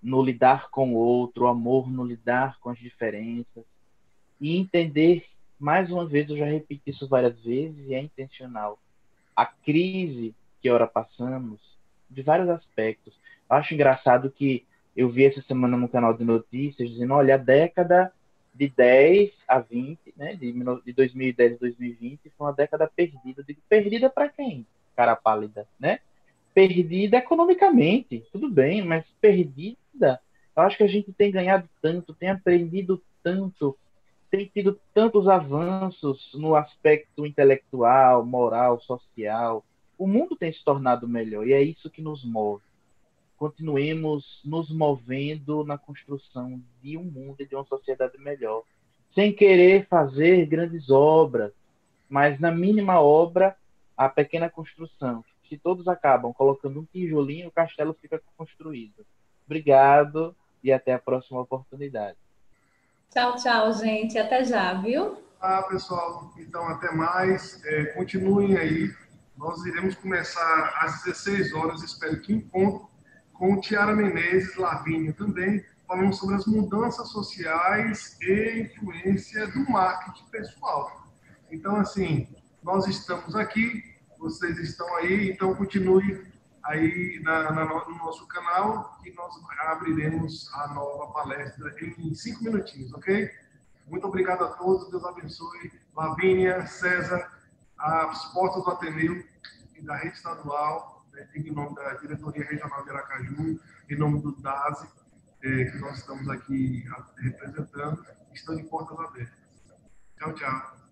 no lidar com o outro, o amor no lidar com as diferenças e entender, mais uma vez, eu já repeti isso várias vezes e é intencional, a crise que ora passamos, de vários aspectos. Eu acho engraçado que eu vi essa semana no canal de notícias dizendo, olha, a década de 10 a 20, né, de, de 2010 a 2020 foi uma década perdida. Eu digo, perdida para quem? Cara pálida, né? Perdida economicamente, tudo bem, mas perdida eu acho que a gente tem ganhado tanto, tem aprendido tanto, tem tido tantos avanços no aspecto intelectual, moral, social. O mundo tem se tornado melhor e é isso que nos move. Continuemos nos movendo na construção de um mundo e de uma sociedade melhor, sem querer fazer grandes obras, mas na mínima obra, a pequena construção. Se todos acabam colocando um tijolinho, o castelo fica construído. Obrigado e até a próxima oportunidade. Tchau, tchau, gente. Até já, viu? Ah, pessoal. Então, até mais. É, continuem aí. Nós iremos começar às 16 horas, espero que encontro, com o Tiara Menezes Lavinho também, falando sobre as mudanças sociais e influência do marketing pessoal. Então, assim, nós estamos aqui, vocês estão aí, então continue aí na, na, no nosso canal e nós abriremos a nova palestra em cinco minutinhos, ok? Muito obrigado a todos, Deus abençoe. Lavínia, César, as portas do Ateneu e da rede estadual, né, em nome da Diretoria Regional de Aracaju, em nome do DASE, é, que nós estamos aqui representando, estão de portas abertas. Tchau, tchau.